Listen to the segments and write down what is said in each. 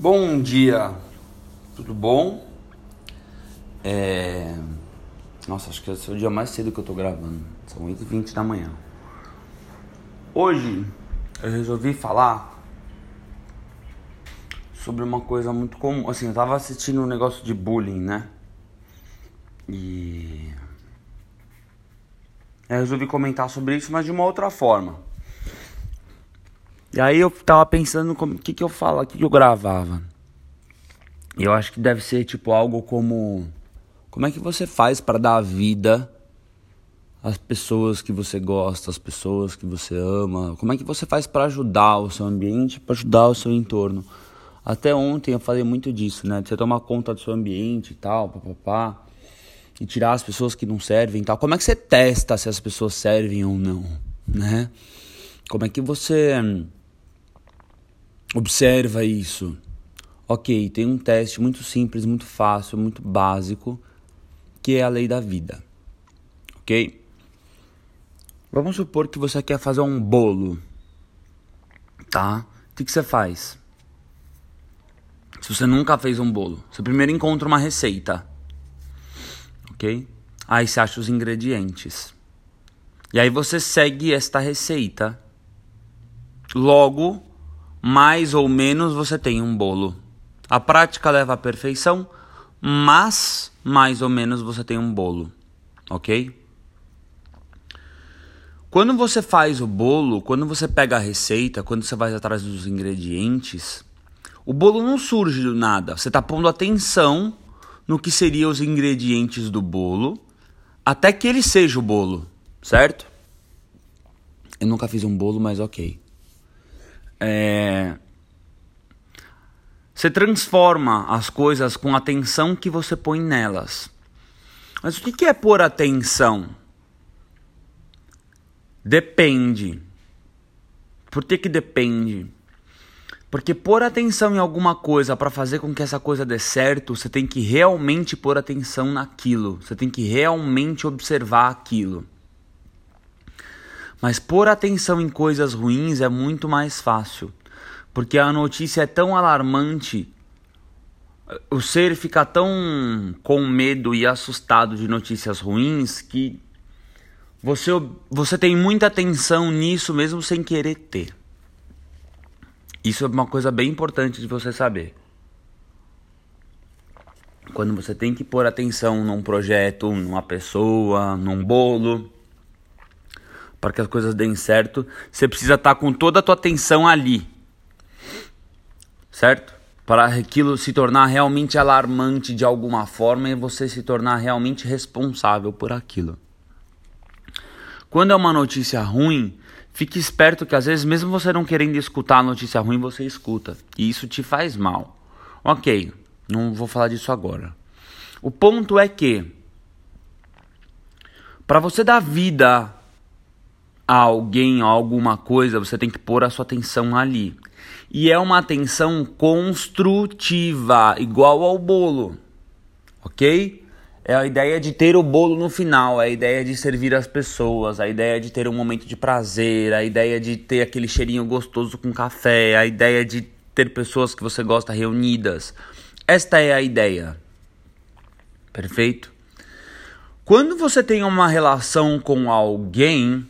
Bom dia, tudo bom? É... Nossa, acho que esse é o dia mais cedo que eu tô gravando. São 8h20 da manhã. Hoje eu resolvi falar sobre uma coisa muito comum. Assim, eu tava assistindo um negócio de bullying, né? E. Eu resolvi comentar sobre isso, mas de uma outra forma. E aí eu tava pensando o que que eu falo, o que que eu gravava. E eu acho que deve ser tipo algo como como é que você faz para dar vida às pessoas que você gosta, às pessoas que você ama? Como é que você faz para ajudar o seu ambiente, para ajudar o seu entorno? Até ontem eu falei muito disso, né? De você tomar conta do seu ambiente e tal, papapá. E tirar as pessoas que não servem e tal. Como é que você testa se as pessoas servem ou não, né? Como é que você Observa isso. Ok, tem um teste muito simples, muito fácil, muito básico, que é a lei da vida. Ok? Vamos supor que você quer fazer um bolo. Tá? O que, que você faz? Se você nunca fez um bolo, você primeiro encontra uma receita. Ok? Aí você acha os ingredientes. E aí você segue esta receita. Logo, mais ou menos você tem um bolo. A prática leva à perfeição, mas mais ou menos você tem um bolo, ok? Quando você faz o bolo, quando você pega a receita, quando você vai atrás dos ingredientes, o bolo não surge do nada. Você está pondo atenção no que seriam os ingredientes do bolo até que ele seja o bolo, certo? Eu nunca fiz um bolo, mas ok. É... Você transforma as coisas com a atenção que você põe nelas. Mas o que é pôr atenção? Depende. Por que, que depende? Porque pôr atenção em alguma coisa para fazer com que essa coisa dê certo, você tem que realmente pôr atenção naquilo. Você tem que realmente observar aquilo. Mas pôr atenção em coisas ruins é muito mais fácil, porque a notícia é tão alarmante, o ser fica tão com medo e assustado de notícias ruins que você, você tem muita atenção nisso mesmo sem querer ter. Isso é uma coisa bem importante de você saber. Quando você tem que pôr atenção num projeto, numa pessoa, num bolo, para que as coisas deem certo, você precisa estar tá com toda a tua atenção ali. Certo? Para aquilo se tornar realmente alarmante de alguma forma e você se tornar realmente responsável por aquilo. Quando é uma notícia ruim, fique esperto que às vezes, mesmo você não querendo escutar a notícia ruim, você escuta. E isso te faz mal. Ok, não vou falar disso agora. O ponto é que, para você dar vida alguém, alguma coisa, você tem que pôr a sua atenção ali. E é uma atenção construtiva, igual ao bolo. Ok? É a ideia de ter o bolo no final, é a ideia de servir as pessoas, a ideia de ter um momento de prazer, a ideia de ter aquele cheirinho gostoso com café, a ideia de ter pessoas que você gosta reunidas. Esta é a ideia. Perfeito? Quando você tem uma relação com alguém,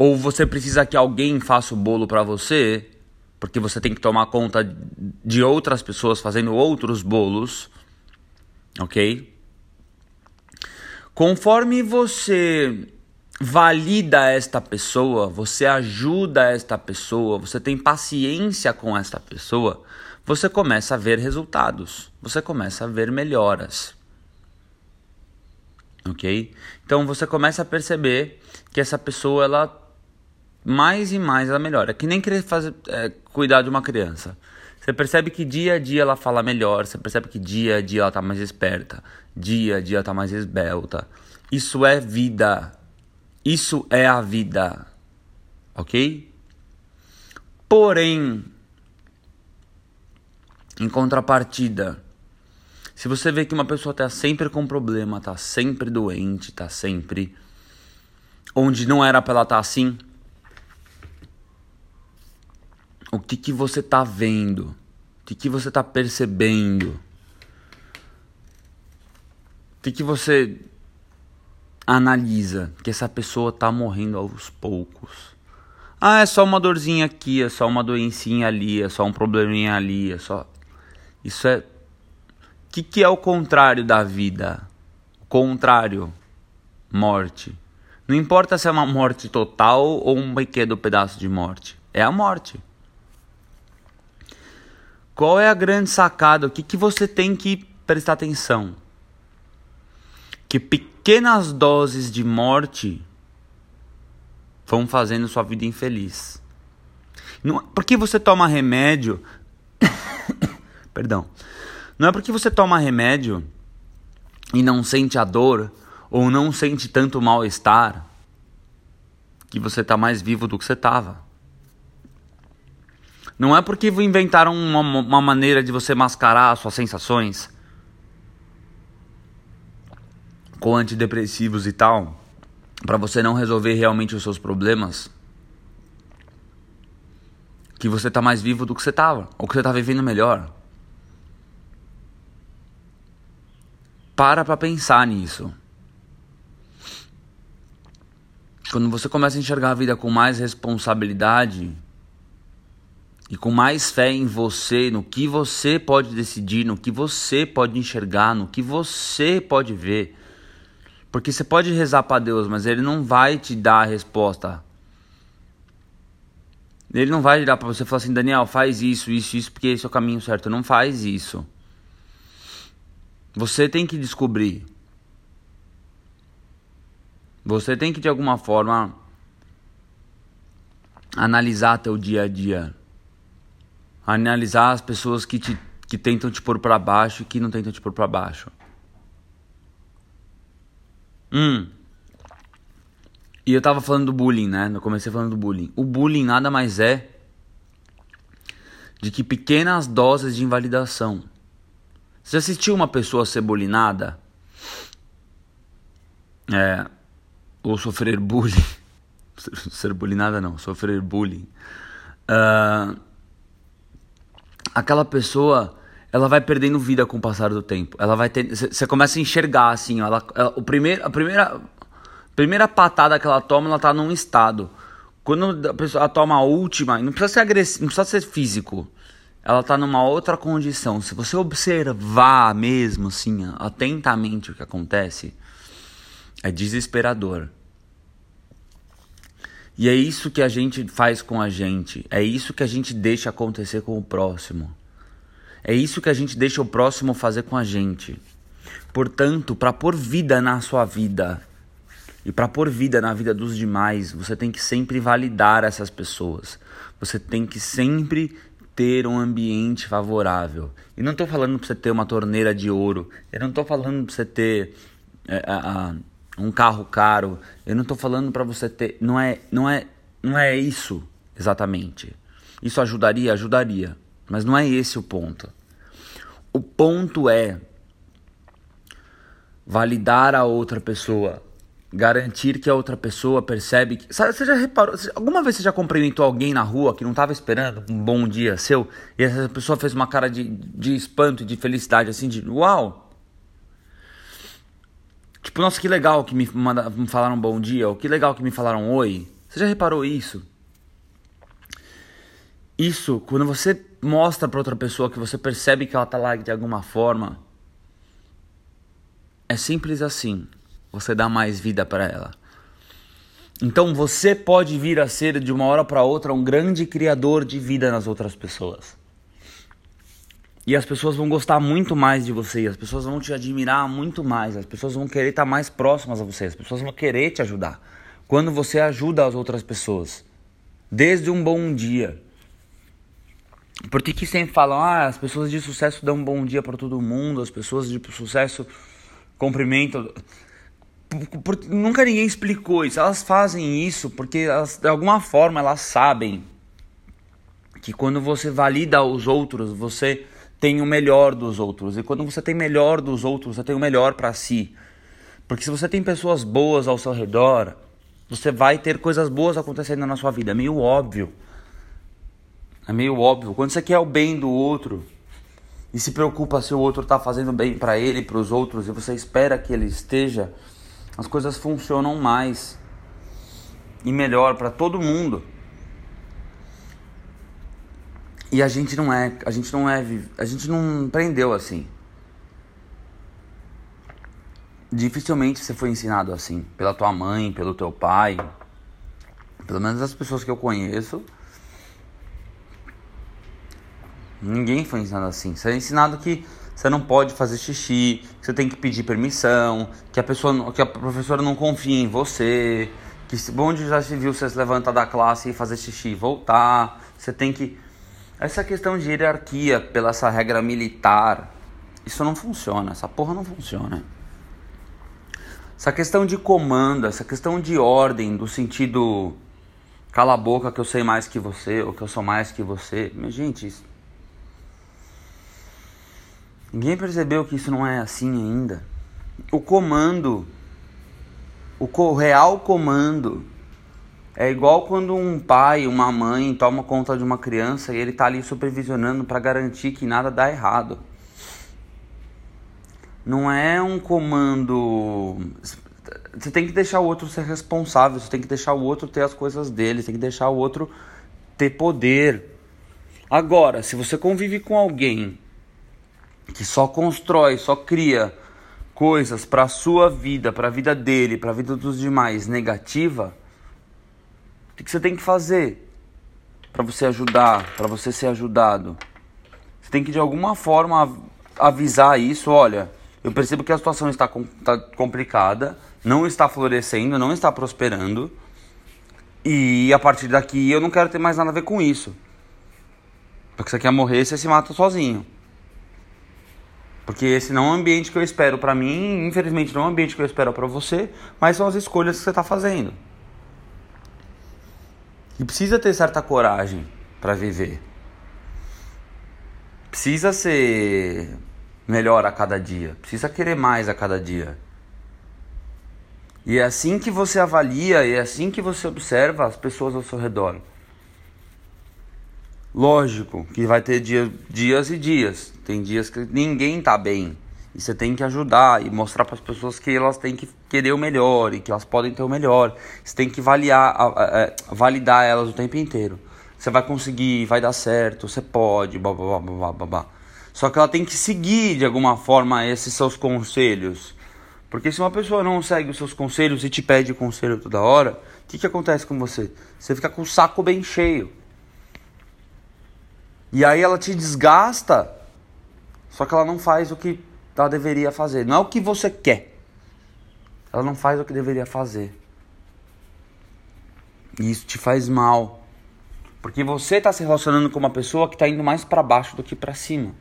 ou você precisa que alguém faça o bolo para você, porque você tem que tomar conta de outras pessoas fazendo outros bolos, ok? Conforme você valida esta pessoa, você ajuda esta pessoa, você tem paciência com esta pessoa, você começa a ver resultados, você começa a ver melhoras. Ok? Então você começa a perceber que essa pessoa ela mais e mais ela melhora. Que nem querer fazer, é, cuidar de uma criança. Você percebe que dia a dia ela fala melhor, você percebe que dia a dia ela tá mais esperta, dia a dia ela tá mais esbelta. Isso é vida. Isso é a vida. Ok? Porém, em contrapartida, se você vê que uma pessoa tá sempre com problema, tá sempre doente, tá sempre onde não era para ela estar tá assim, o que, que você está vendo, o que, que você está percebendo, o que, que você analisa que essa pessoa está morrendo aos poucos. Ah, é só uma dorzinha aqui, é só uma doencinha ali, é só um probleminha ali, é só. Isso é. O que, que é o contrário da vida? O contrário, morte. Não importa se é uma morte total ou um pequeno pedaço de morte. É a morte. Qual é a grande sacada? O que, que você tem que prestar atenção? Que pequenas doses de morte vão fazendo sua vida infeliz. Não, é porque você toma remédio. Perdão. Não é porque você toma remédio e não sente a dor ou não sente tanto mal-estar que você está mais vivo do que você estava. Não é porque inventaram uma, uma maneira de você mascarar suas sensações com antidepressivos e tal, para você não resolver realmente os seus problemas, que você tá mais vivo do que você tava, ou que você tá vivendo melhor. Para pra pensar nisso. Quando você começa a enxergar a vida com mais responsabilidade, e com mais fé em você, no que você pode decidir, no que você pode enxergar, no que você pode ver. Porque você pode rezar para Deus, mas ele não vai te dar a resposta. Ele não vai virar para você e falar assim, Daniel, faz isso, isso, isso, porque esse é o caminho certo. Não faz isso. Você tem que descobrir. Você tem que de alguma forma analisar teu dia a dia analisar as pessoas que, te, que tentam te pôr para baixo e que não tentam te pôr para baixo. Hum. E eu tava falando do bullying, né? Eu comecei falando do bullying. O bullying nada mais é de que pequenas doses de invalidação. Você assistiu uma pessoa ser bullyingada? É, ou sofrer bullying. ser bullyingada não, sofrer bullying. Uh, aquela pessoa ela vai perdendo vida com o passar do tempo. Ela vai ter, você começa a enxergar assim, ela, ela, o primeiro, a primeira primeira patada que ela toma, ela tá num estado. Quando a pessoa toma a última, não precisa ser agressivo, não precisa ser físico. Ela tá numa outra condição. Se você observar mesmo assim, atentamente o que acontece, é desesperador. E é isso que a gente faz com a gente. É isso que a gente deixa acontecer com o próximo. É isso que a gente deixa o próximo fazer com a gente. Portanto, para pôr vida na sua vida e para pôr vida na vida dos demais, você tem que sempre validar essas pessoas. Você tem que sempre ter um ambiente favorável. E não estou falando para você ter uma torneira de ouro. Eu não estou falando para você ter é, a, um carro caro. Eu não estou falando para você ter, não é, não é, não é isso exatamente. Isso ajudaria, ajudaria, mas não é esse o ponto. O ponto é validar a outra pessoa, garantir que a outra pessoa percebe que. Sabe, você já reparou? Alguma vez você já cumprimentou alguém na rua que não estava esperando um bom dia seu e essa pessoa fez uma cara de, de espanto e de felicidade, assim, de uau, Tipo, nossa, que legal que me, manda, me falaram bom dia, ou que legal que me falaram oi. Você já reparou isso? Isso, quando você mostra para outra pessoa que você percebe que ela tá lá de alguma forma, é simples assim. Você dá mais vida para ela. Então você pode vir a ser de uma hora para outra um grande criador de vida nas outras pessoas. E as pessoas vão gostar muito mais de você, as pessoas vão te admirar muito mais, as pessoas vão querer estar mais próximas a você, as pessoas vão querer te ajudar. Quando você ajuda as outras pessoas, desde um bom dia. Por que, que sempre falam, ah, as pessoas de sucesso dão um bom dia para todo mundo, as pessoas de sucesso cumprimentam. Por, por, nunca ninguém explicou isso. Elas fazem isso porque elas, de alguma forma elas sabem que quando você valida os outros, você tem o melhor dos outros. E quando você tem melhor dos outros, você tem o melhor para si. Porque se você tem pessoas boas ao seu redor, você vai ter coisas boas acontecendo na sua vida. É meio óbvio. É meio óbvio. Quando você quer o bem do outro e se preocupa se o outro está fazendo bem para ele para os outros e você espera que ele esteja, as coisas funcionam mais e melhor para todo mundo. E a gente não é, a gente não é, a gente não aprendeu assim. Dificilmente você foi ensinado assim, pela tua mãe, pelo teu pai, pelo menos as pessoas que eu conheço. Ninguém foi ensinado assim. Você é ensinado que você não pode fazer xixi, que você tem que pedir permissão, que a pessoa, que a professora não confia em você, que onde já se viu você se levantar da classe e fazer xixi e voltar, você tem que essa questão de hierarquia pela essa regra militar, isso não funciona, essa porra não funciona. Essa questão de comando, essa questão de ordem, do sentido cala a boca que eu sei mais que você, ou que eu sou mais que você. Minha gente, isso... ninguém percebeu que isso não é assim ainda. O comando, o real comando é igual quando um pai, uma mãe toma conta de uma criança e ele está ali supervisionando para garantir que nada dá errado. Não é um comando. Você tem que deixar o outro ser responsável, você tem que deixar o outro ter as coisas dele, tem que deixar o outro ter poder. Agora, se você convive com alguém que só constrói, só cria coisas para sua vida, para a vida dele, para a vida dos demais negativa, o que você tem que fazer para você ajudar, para você ser ajudado? Você tem que de alguma forma avisar isso, olha, eu percebo que a situação está, está complicada, não está florescendo, não está prosperando. E a partir daqui eu não quero ter mais nada a ver com isso. Porque você quer morrer, você se mata sozinho. Porque esse não é o ambiente que eu espero para mim, infelizmente não é o ambiente que eu espero para você, mas são as escolhas que você está fazendo. E precisa ter certa coragem para viver. Precisa ser melhor a cada dia, precisa querer mais a cada dia. E é assim que você avalia, e é assim que você observa as pessoas ao seu redor. Lógico que vai ter dia, dias e dias. Tem dias que ninguém tá bem. E você tem que ajudar e mostrar para as pessoas que elas têm que querer o melhor e que elas podem ter o melhor. Você tem que validar, validar elas o tempo inteiro. Você vai conseguir, vai dar certo, você pode, blá, blá, blá, blá, blá. Só que ela tem que seguir de alguma forma esses seus conselhos. Porque se uma pessoa não segue os seus conselhos e te pede conselho toda hora, o que, que acontece com você? Você fica com o saco bem cheio. E aí ela te desgasta, só que ela não faz o que ela deveria fazer. Não é o que você quer. Ela não faz o que deveria fazer. E isso te faz mal. Porque você está se relacionando com uma pessoa que está indo mais para baixo do que para cima.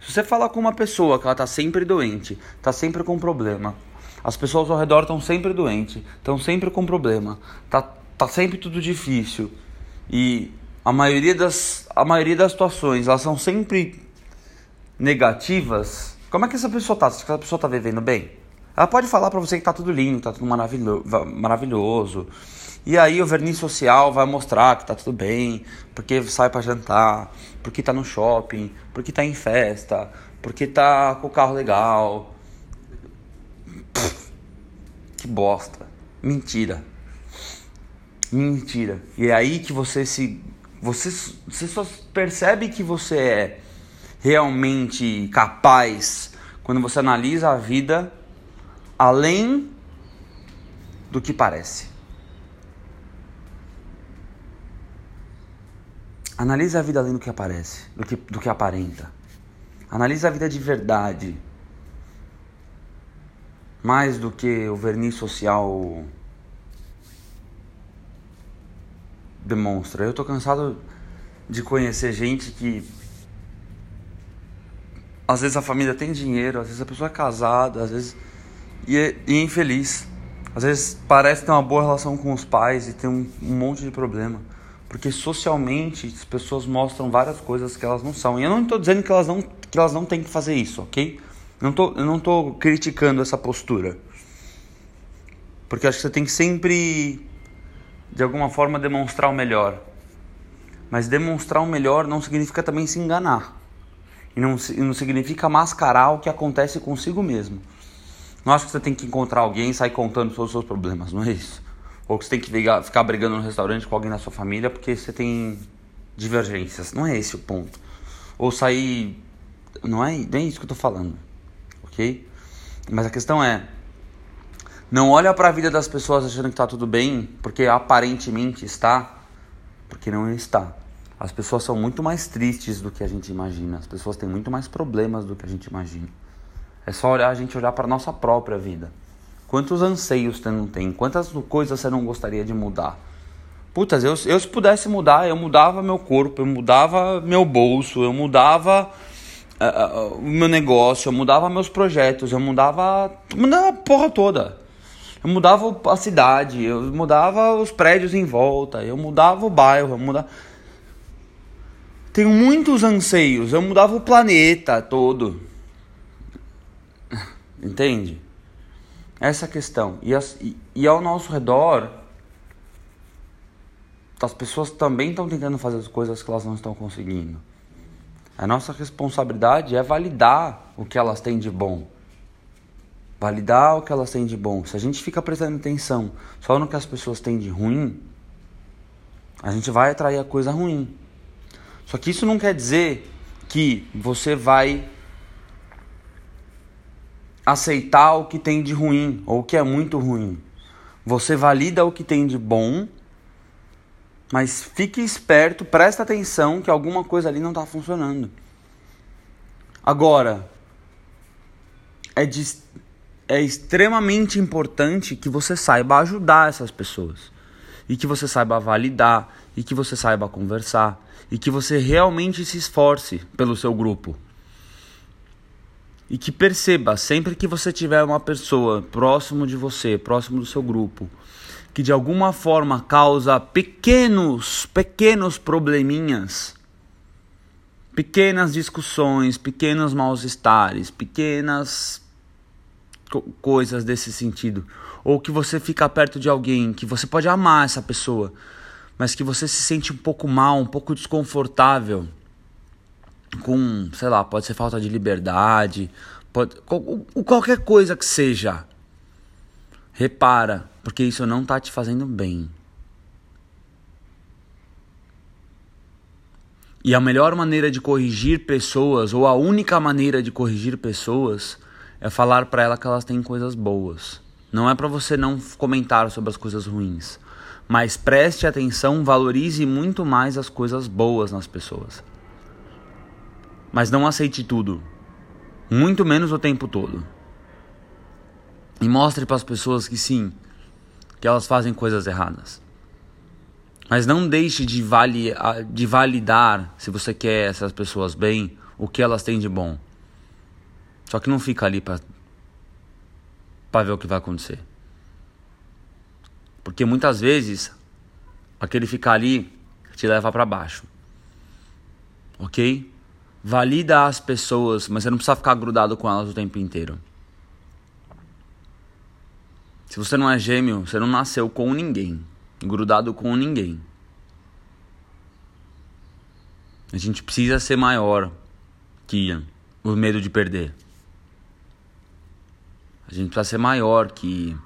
Se você falar com uma pessoa que ela está sempre doente, está sempre com problema, as pessoas ao redor estão sempre doentes, estão sempre com problema, tá, tá sempre tudo difícil e a maioria das a maioria das situações elas são sempre negativas como é que essa pessoa tá? Essa pessoa tá vivendo bem? Ela pode falar para você que tá tudo lindo, tá tudo maravilhoso, maravilhoso. E aí o verniz social vai mostrar que tá tudo bem, porque sai para jantar, porque tá no shopping, porque tá em festa, porque tá com o carro legal. Pff, que bosta. Mentira. Mentira. E é aí que você se você, você só percebe que você é realmente capaz quando você analisa a vida além do que parece. Analise a vida além do que aparece, do que, do que aparenta. Analise a vida de verdade. Mais do que o verniz social demonstra. Eu tô cansado de conhecer gente que às vezes a família tem dinheiro, às vezes a pessoa é casada, às vezes. E é, e é infeliz. Às vezes parece ter uma boa relação com os pais e tem um, um monte de problema. Porque socialmente as pessoas mostram várias coisas que elas não são. E eu não estou dizendo que elas não, que elas não têm que fazer isso, ok? Não tô, eu não estou criticando essa postura. Porque acho que você tem que sempre, de alguma forma, demonstrar o melhor. Mas demonstrar o melhor não significa também se enganar. E não, não significa mascarar o que acontece consigo mesmo. Não acho que você tem que encontrar alguém e sair contando todos os seus problemas, não é isso. Ou que você tem que ficar brigando no restaurante com alguém na sua família porque você tem divergências. Não é esse o ponto. Ou sair. Não é, não é isso que eu tô falando. Ok? Mas a questão é. Não olha para a vida das pessoas achando que tá tudo bem, porque aparentemente está, porque não está. As pessoas são muito mais tristes do que a gente imagina. As pessoas têm muito mais problemas do que a gente imagina. É só olhar, a gente olhar para nossa própria vida. Quantos anseios você não tem? Quantas coisas você não gostaria de mudar? Putas, eu, eu se pudesse mudar, eu mudava meu corpo, eu mudava meu bolso, eu mudava uh, uh, o meu negócio, eu mudava meus projetos, eu mudava, mudava a porra toda. Eu mudava a cidade, eu mudava os prédios em volta, eu mudava o bairro, eu mudava. Tenho muitos anseios, eu mudava o planeta todo. Entende? Essa é questão. E, as, e, e ao nosso redor, as pessoas também estão tentando fazer as coisas que elas não estão conseguindo. A nossa responsabilidade é validar o que elas têm de bom. Validar o que elas têm de bom. Se a gente fica prestando atenção só no que as pessoas têm de ruim, a gente vai atrair a coisa ruim. Só que isso não quer dizer que você vai aceitar o que tem de ruim ou o que é muito ruim. Você valida o que tem de bom, mas fique esperto, presta atenção que alguma coisa ali não está funcionando. Agora, é, de, é extremamente importante que você saiba ajudar essas pessoas. E que você saiba validar, e que você saiba conversar, e que você realmente se esforce pelo seu grupo. E que perceba, sempre que você tiver uma pessoa próximo de você, próximo do seu grupo, que de alguma forma causa pequenos, pequenos probleminhas, pequenas discussões, pequenos mal-estares, pequenas co coisas desse sentido, ou que você fica perto de alguém que você pode amar essa pessoa, mas que você se sente um pouco mal, um pouco desconfortável com, sei lá, pode ser falta de liberdade, pode qualquer coisa que seja. Repara, porque isso não está te fazendo bem. E a melhor maneira de corrigir pessoas, ou a única maneira de corrigir pessoas, é falar para elas que elas têm coisas boas. Não é para você não comentar sobre as coisas ruins, mas preste atenção, valorize muito mais as coisas boas nas pessoas. Mas não aceite tudo. Muito menos o tempo todo. E mostre para as pessoas que sim, que elas fazem coisas erradas. Mas não deixe de, vali de validar, se você quer essas pessoas bem, o que elas têm de bom. Só que não fica ali para ver o que vai acontecer. Porque muitas vezes aquele ficar ali te leva para baixo. Ok? Valida as pessoas, mas você não precisa ficar grudado com elas o tempo inteiro. Se você não é gêmeo, você não nasceu com ninguém, grudado com ninguém. A gente precisa ser maior que o medo de perder. A gente precisa ser maior que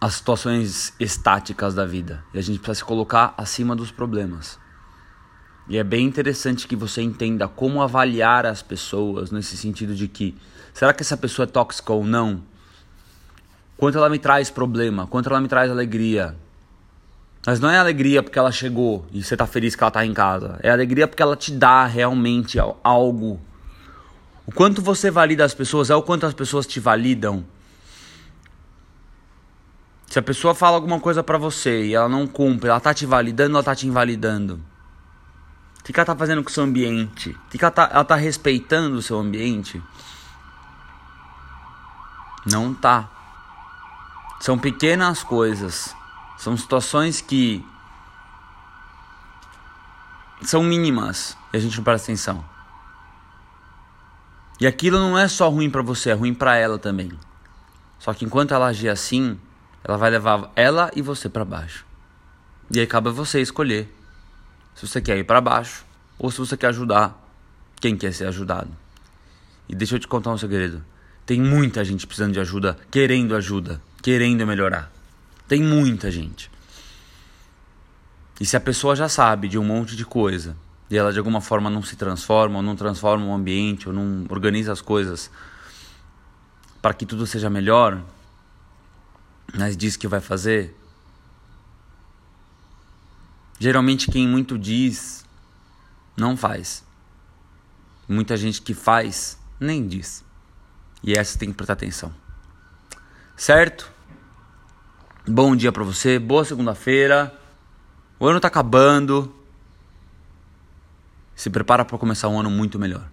as situações estáticas da vida. E a gente precisa se colocar acima dos problemas. E é bem interessante que você entenda como avaliar as pessoas nesse sentido de que será que essa pessoa é tóxica ou não? Quanto ela me traz problema, quanto ela me traz alegria. Mas não é alegria porque ela chegou e você tá feliz que ela tá em casa. É alegria porque ela te dá realmente algo. O quanto você valida as pessoas é o quanto as pessoas te validam. Se a pessoa fala alguma coisa para você e ela não cumpre, ela tá te validando ou ela tá te invalidando? O que, ela tá fazendo com o seu ambiente? O que, ela, tá, ela tá respeitando o seu ambiente? Não tá. São pequenas coisas. São situações que são mínimas e a gente não presta atenção. E aquilo não é só ruim para você, é ruim para ela também. Só que enquanto ela agir assim, ela vai levar ela e você para baixo. E aí cabe a você escolher se você quer ir para baixo ou se você quer ajudar quem quer ser ajudado. E deixa eu te contar um segredo. Tem muita gente precisando de ajuda, querendo ajuda, querendo melhorar. Tem muita gente. E se a pessoa já sabe de um monte de coisa e ela de alguma forma não se transforma, ou não transforma o ambiente, ou não organiza as coisas para que tudo seja melhor, mas diz que vai fazer, geralmente quem muito diz não faz. Muita gente que faz nem diz. E essa tem que prestar atenção. Certo? Bom dia para você, boa segunda-feira. O ano tá acabando. Se prepara para começar um ano muito melhor.